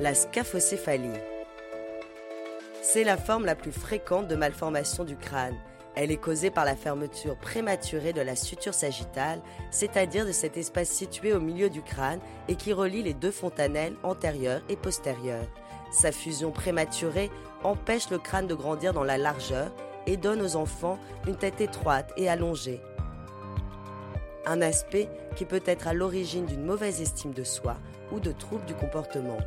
La scaphocéphalie. C'est la forme la plus fréquente de malformation du crâne elle est causée par la fermeture prématurée de la suture sagittale, c'est-à-dire de cet espace situé au milieu du crâne et qui relie les deux fontanelles antérieures et postérieures. Sa fusion prématurée empêche le crâne de grandir dans la largeur et donne aux enfants une tête étroite et allongée. Un aspect qui peut être à l'origine d'une mauvaise estime de soi ou de troubles du comportement.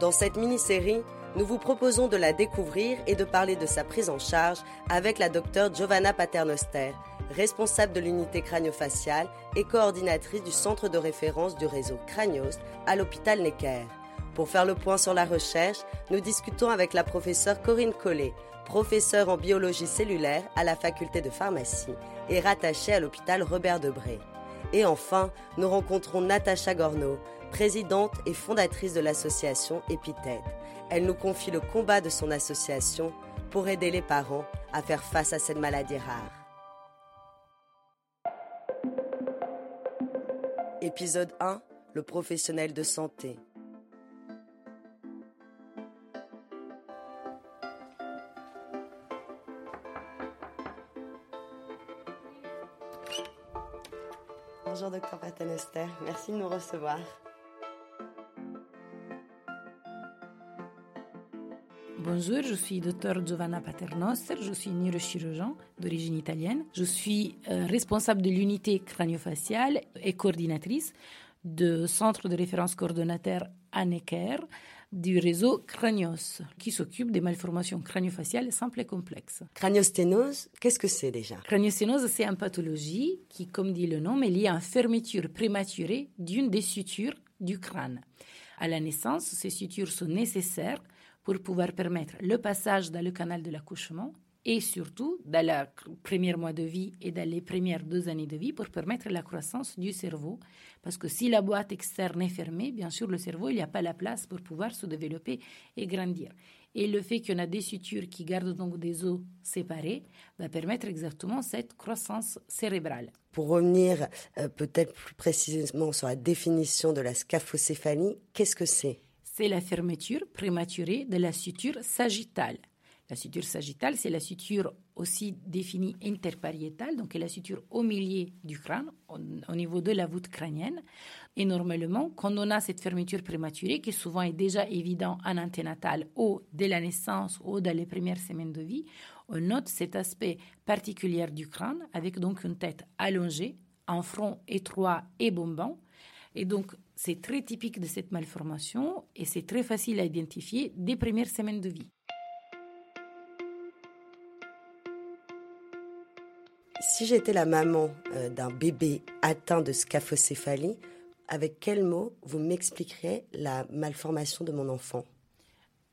Dans cette mini-série, nous vous proposons de la découvrir et de parler de sa prise en charge avec la docteure Giovanna Paternoster, responsable de l'unité crânio-faciale et coordinatrice du centre de référence du réseau Cranios à l'hôpital Necker. Pour faire le point sur la recherche, nous discutons avec la professeure Corinne Collet, professeure en biologie cellulaire à la faculté de pharmacie et rattachée à l'hôpital Robert Debré. Et enfin, nous rencontrons Natacha Gorno, présidente et fondatrice de l'association Épithète. Elle nous confie le combat de son association pour aider les parents à faire face à cette maladie rare. Épisode 1 Le professionnel de santé. Bonjour docteur Patanester, merci de nous recevoir. Bonjour, je suis docteur Giovanna Paternoster, je suis neurochirurgien d'origine italienne. Je suis euh, responsable de l'unité craniofaciale et coordinatrice du centre de référence coordonnateur à Necker du réseau Cranios, qui s'occupe des malformations craniofaciales simples et complexes. Craniosténose, qu'est-ce que c'est déjà? Craniosténose, c'est une pathologie qui, comme dit le nom, est liée à une fermeture prématurée d'une des sutures du crâne. À la naissance, ces sutures sont nécessaires pour pouvoir permettre le passage dans le canal de l'accouchement et surtout dans le premier mois de vie et dans les premières deux années de vie pour permettre la croissance du cerveau. Parce que si la boîte externe est fermée, bien sûr, le cerveau, il n'y a pas la place pour pouvoir se développer et grandir. Et le fait en a des sutures qui gardent donc des os séparés va permettre exactement cette croissance cérébrale. Pour revenir euh, peut-être plus précisément sur la définition de la scaphocéphalie, qu'est-ce que c'est? C'est la fermeture prématurée de la suture sagittale. La suture sagittale, c'est la suture aussi définie interpariétale, donc la suture au milieu du crâne, au, niveau de la voûte crânienne. Et normalement, quand on a cette fermeture prématurée, qui souvent est déjà évident en anténatal ou dès la naissance ou dans les premières semaines de vie, on note cet aspect particulier du crâne avec donc une tête allongée, un front étroit et bombant. Et donc, c'est très typique de cette malformation et c'est très facile à identifier dès premières semaines de vie. Si j'étais la maman euh, d'un bébé atteint de scaphocéphalie, avec quels mots vous m'expliqueriez la malformation de mon enfant?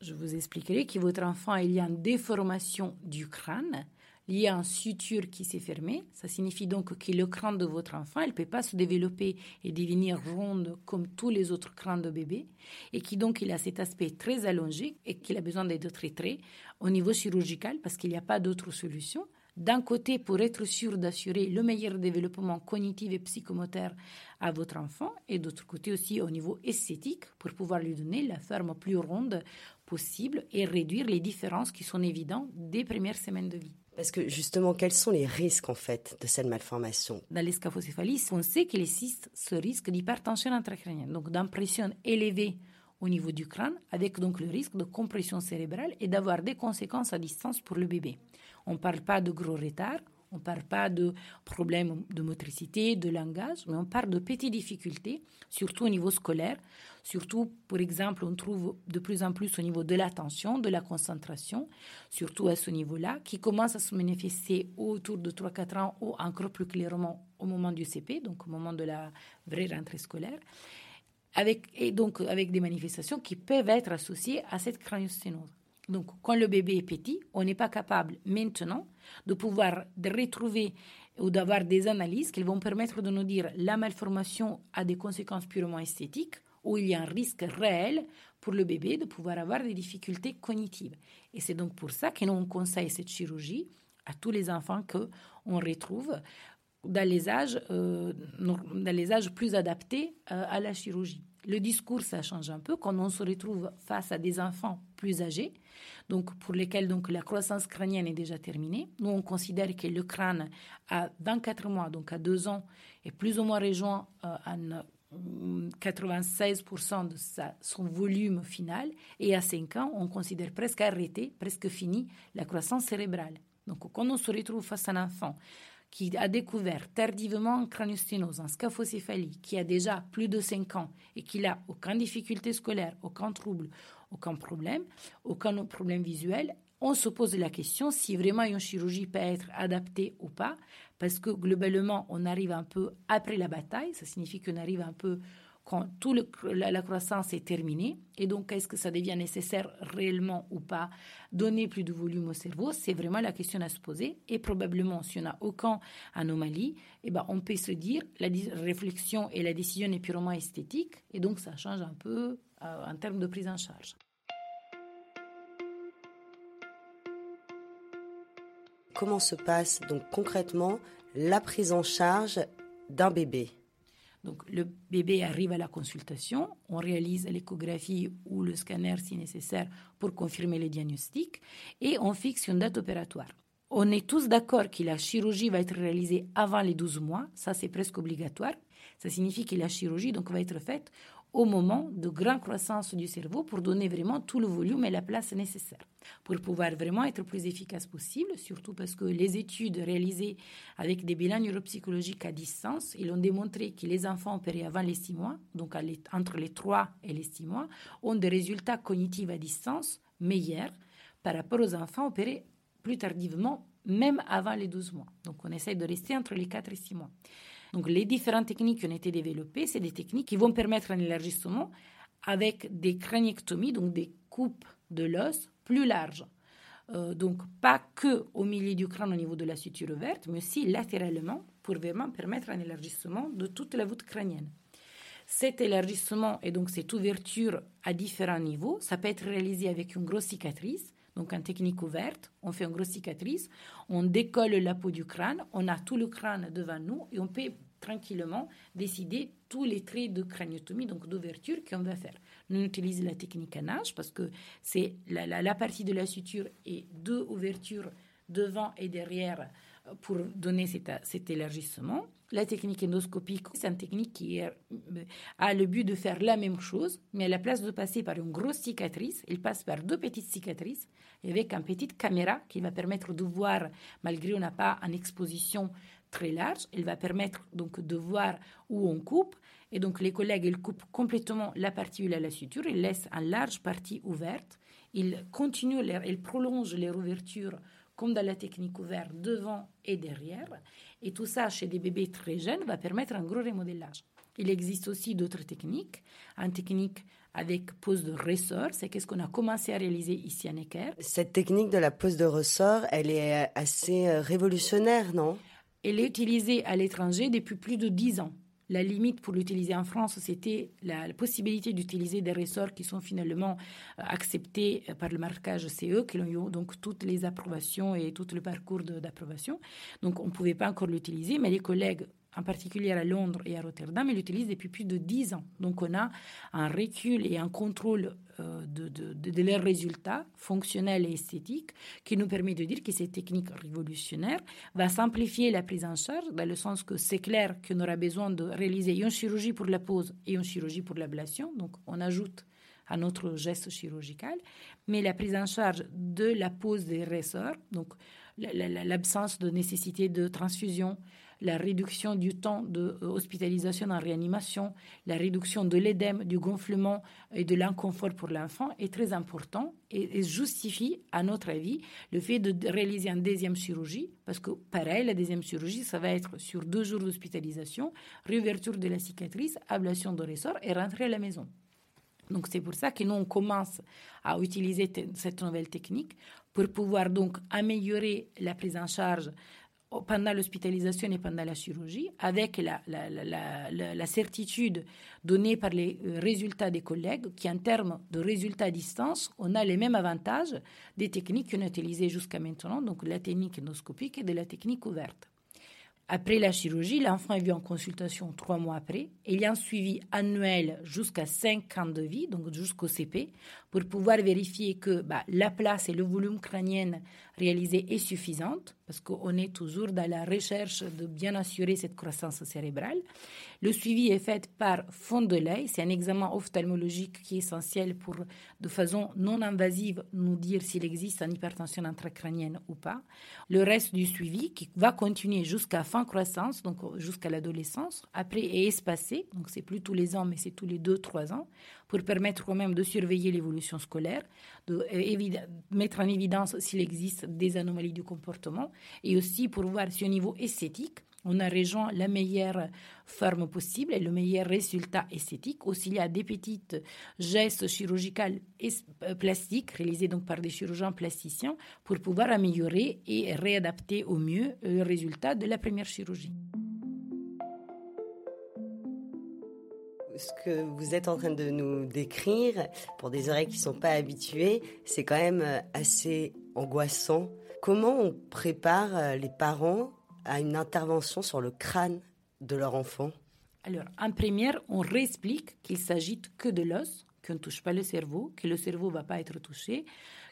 Je vous expliquerai que votre enfant il y a une déformation du crâne y a une suture qui s'est fermée. Ça signifie donc que le crâne de votre enfant, elle ne peut pas se développer et devenir ronde comme tous les autres crânes de bébé, et qui donc il a cet aspect très allongé et qu'il a besoin d'être traité au niveau chirurgical parce qu'il n'y a pas d'autre solution. D'un côté, pour être sûr d'assurer le meilleur développement cognitif et psychomoteur à votre enfant, et d'autre côté aussi au niveau esthétique, pour pouvoir lui donner la forme plus ronde possible et réduire les différences qui sont évidentes des premières semaines de vie. Parce que justement, quels sont les risques en fait de cette malformation? Dans l'escaphocéphalie, on sait qu'il existe ce risque d'hypertension intracrânienne, donc d'impression élevée au niveau du crâne, avec donc le risque de compression cérébrale et d'avoir des conséquences à distance pour le bébé. On ne parle pas de gros retard, on ne parle pas de problèmes de motricité, de langage, mais on parle de petites difficultés, surtout au niveau scolaire. Surtout, par exemple, on trouve de plus en plus au niveau de l'attention, de la concentration, surtout à ce niveau-là, qui commence à se manifester autour de 3-4 ans ou encore plus clairement au moment du CP, donc au moment de la vraie rentrée scolaire. Et donc avec des manifestations qui peuvent être associées à cette craniosténose. Donc, quand le bébé est petit, on n'est pas capable maintenant de pouvoir retrouver ou d'avoir des analyses qui vont permettre de nous dire la malformation a des conséquences purement esthétiques ou il y a un risque réel pour le bébé de pouvoir avoir des difficultés cognitives. Et c'est donc pour ça que nous on conseille cette chirurgie à tous les enfants que on retrouve dans les âges, euh, dans les âges plus adaptés euh, à la chirurgie. Le discours, ça change un peu quand on se retrouve face à des enfants plus âgés, donc pour lesquels donc la croissance crânienne est déjà terminée. Nous, on considère que le crâne à 24 mois, donc à 2 ans, est plus ou moins rejoint euh, à 96% de son volume final, et à 5 ans, on considère presque arrêté, presque fini la croissance cérébrale. Donc quand on se retrouve face à un enfant qui a découvert tardivement un craniosténose, un scaphocéphalie, qui a déjà plus de 5 ans et qui n'a aucune difficulté scolaire, aucun trouble, aucun problème, aucun problème visuel, on se pose la question si vraiment une chirurgie peut être adaptée ou pas, parce que globalement, on arrive un peu après la bataille, ça signifie qu'on arrive un peu quand toute la, croissance est terminée. Et donc, est-ce que ça devient nécessaire réellement ou pas? Donner plus de volume au cerveau C'est vraiment la question à se poser. Et probablement, si on n'a aucune anomalie, eh ben, on peut se dire la réflexion et la décision est purement esthétique. Et donc, ça change un peu euh, en termes de prise en charge. Comment se passe donc concrètement la prise en charge d'un bébé? Donc le bébé arrive à la consultation, on réalise l'échographie ou le scanner si nécessaire pour confirmer le diagnostic et on fixe une date opératoire. On est tous d'accord que la chirurgie va être réalisée avant les 12 mois, ça c'est presque obligatoire. Ça signifie que la chirurgie donc va être faite au moment de grande croissance du cerveau pour donner vraiment tout le volume et la place nécessaire pour pouvoir vraiment être plus efficace possible, surtout parce que les études réalisées avec des bilans neuropsychologiques à distance, ils ont démontré que les enfants opérés avant les 6 mois, donc entre les 3 et les 6 mois, ont des résultats cognitifs à distance meilleurs par rapport aux enfants opérés plus tardivement, même avant les 12 mois. Donc on essaie de rester entre les 4 et 6 mois. Donc les différentes techniques qui ont été développées, c'est des techniques qui vont permettre un élargissement avec des craniectomies, donc des coupes de l'os plus larges. Euh, donc pas que au milieu du crâne au niveau de la suture verte, mais aussi latéralement pour vraiment permettre un élargissement de toute la voûte crânienne. Cet élargissement et donc cette ouverture à différents niveaux, ça peut être réalisé avec une grosse cicatrice, donc en technique ouverte, on fait une grosse cicatrice, on décolle la peau du crâne, on a tout le crâne devant nous et on peut tranquillement décider tous les traits de craniotomie, donc d'ouverture qu'on va faire. Nous utilisons la technique à nage parce que c'est la, partie de la suture et deux ouvertures devant et derrière pour donner cet, élargissement. La technique endoscopique, c'est une technique qui euh, a le but de faire la même chose, mais à la place de passer par une grosse cicatrice, il passe par deux petites cicatrices avec une petite caméra qui va permettre de voir, malgré qu'on n'a pas en exposition très large. Elle va permettre donc de voir où on coupe. Et donc les collègues, ils coupent complètement la partie où il y a la suture, ils laissent une large partie ouverte. Ils continuent, ils prolongent les ouvertures comme dans la technique ouverte devant et derrière. Et tout ça, chez des bébés très jeunes, va permettre un gros remodélage. Il existe aussi d'autres techniques. Une technique avec pose de ressort, c'est qu'est-ce qu'on a commencé à réaliser ici à Necker. Cette technique de la pose de ressort, elle est assez euh, révolutionnaire, non? Elle est utilisée à l'étranger depuis plus de dix ans. La limite pour l'utiliser en France, c'était la, possibilité d'utiliser des ressorts qui sont finalement euh, acceptés euh, par le marquage CE, qui ont donc toutes les approbations et tout le parcours d'approbation. Donc on ne pouvait pas encore l'utiliser, mais les collègues en particulier à Londres et à Rotterdam, ils l'utilisent depuis plus de dix ans. Donc on a un recul et un contrôle euh, de, de, leurs résultats fonctionnels et esthétiques qui nous permet de dire que cette technique révolutionnaire va simplifier la prise en charge dans le sens que c'est clair qu'on aura besoin de réaliser une chirurgie pour la pose et une chirurgie pour l'ablation. Donc on ajoute un autre geste chirurgical, mais la prise en charge de la pose des ressorts, donc l'absence de nécessité de transfusion, la réduction du temps d'hospitalisation en réanimation, la réduction de l'édème, du gonflement et de l'inconfort pour l'enfant est très important et, justifie, à notre avis, le fait de réaliser une deuxième chirurgie, parce que pareil, la deuxième chirurgie, ça va être sur deux jours d'hospitalisation, réouverture de la cicatrice, ablation de ressort et rentrer à la maison. Donc c'est pour ça que nous on commence à utiliser cette nouvelle technique pour pouvoir donc améliorer la prise en charge pendant l'hospitalisation et pendant la chirurgie, avec la, la, certitude donnée par les euh, résultats des collègues, qui en termes de résultats à distance, on a les mêmes avantages des techniques qu'on a utilisées jusqu'à maintenant, donc la technique endoscopique et de la technique ouverte. Après la chirurgie, l'enfant est vu en consultation trois mois après. Il y a un suivi annuel jusqu'à cinq ans de vie, donc jusqu'au CP, pour pouvoir vérifier que bah, la place et le volume crânien réalisé est suffisante, parce qu'on est toujours dans la recherche de bien assurer cette croissance cérébrale. Le suivi est fait par fond de l'œil. C'est un examen ophtalmologique qui est essentiel pour, de façon non invasive, nous dire s'il existe une hypertension intracrânienne ou pas. Le reste du suivi, qui va continuer jusqu'à fin croissance, donc jusqu'à l'adolescence, après est espacé, donc c'est plus tous les ans, mais c'est tous les deux, trois ans, pour permettre quand même de surveiller l'évolution scolaire, de euh, mettre en évidence s'il existe des anomalies du comportement, et aussi pour voir si au niveau esthétique, on a rejoint la meilleure forme possible et le meilleur résultat esthétique. Aussi, il y a des petites gestes chirurgicaux et euh, plastiques réalisés donc par des chirurgiens plasticiens pour pouvoir améliorer et réadapter au mieux le résultat de la première chirurgie. Ce que vous êtes en train de nous décrire, pour des oreilles qui ne sont pas habituées, c'est quand même euh, assez angoissant. Comment on prépare euh, les parents à une intervention sur le crâne de leur enfant? Alors, en première, on réexplique qu'il s'agit que de l'os, qu'on ne touche pas le cerveau, que le cerveau ne va pas être touché,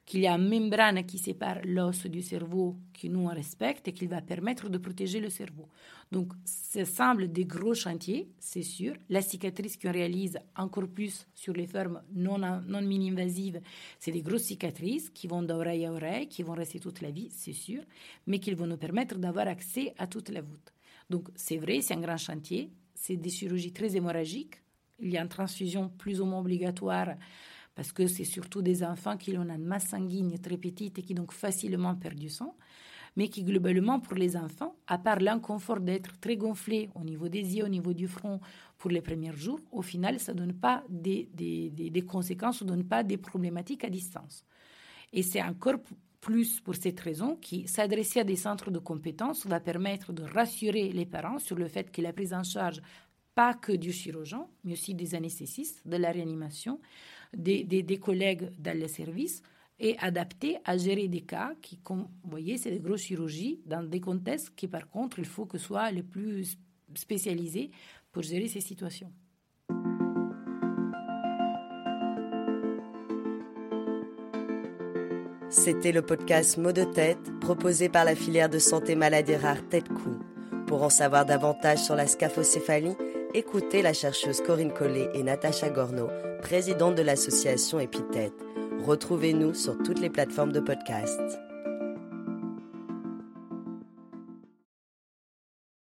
qu'il y a une membrane qui sépare l'os du cerveau que nous on respecte et qu'il va permettre de protéger le cerveau. Donc, ça semble des gros chantiers, c'est sûr. La cicatrice qu'on réalise encore plus sur les formes non, non mini-invasives, c'est des grosses cicatrices qui vont d'oreille à oreille, qui vont rester toute la vie, c'est sûr, mais qui vont nous permettre d'avoir accès à toute la voûte. Donc, c'est vrai, c'est un grand chantier, c'est des chirurgies très hémorragiques. Il y a une transfusion plus ou moins obligatoire parce que c'est surtout des enfants qui ont une masse sanguine très petite et qui donc facilement perdent du sang, mais qui globalement pour les enfants, à part l'inconfort d'être très gonflé au niveau des yeux, au niveau du front pour les premiers jours, au final, ça ne donne pas des, des, des, conséquences, ne donne pas des problématiques à distance. Et c'est encore plus pour cette raison qui s'adresser à des centres de compétences va permettre de rassurer les parents sur le fait que la prise en charge pas que du chirurgien, mais aussi des anesthésistes, de la réanimation, des, des, collègues dans le service et adapté à gérer des cas qui, comme vous voyez, c'est des grosses chirurgies dans des contextes qui, par contre, il faut que soient les plus spécialisés pour gérer ces situations. C'était le podcast Mots de tête proposé par la filière de santé maladie rare Tête-Cou. Pour en savoir davantage sur la scaphocéphalie, écoutez la chercheuse Corinne Collet et Natacha Gorno, présidente de l'association Épithète. Retrouvez-nous sur toutes les plateformes de podcast.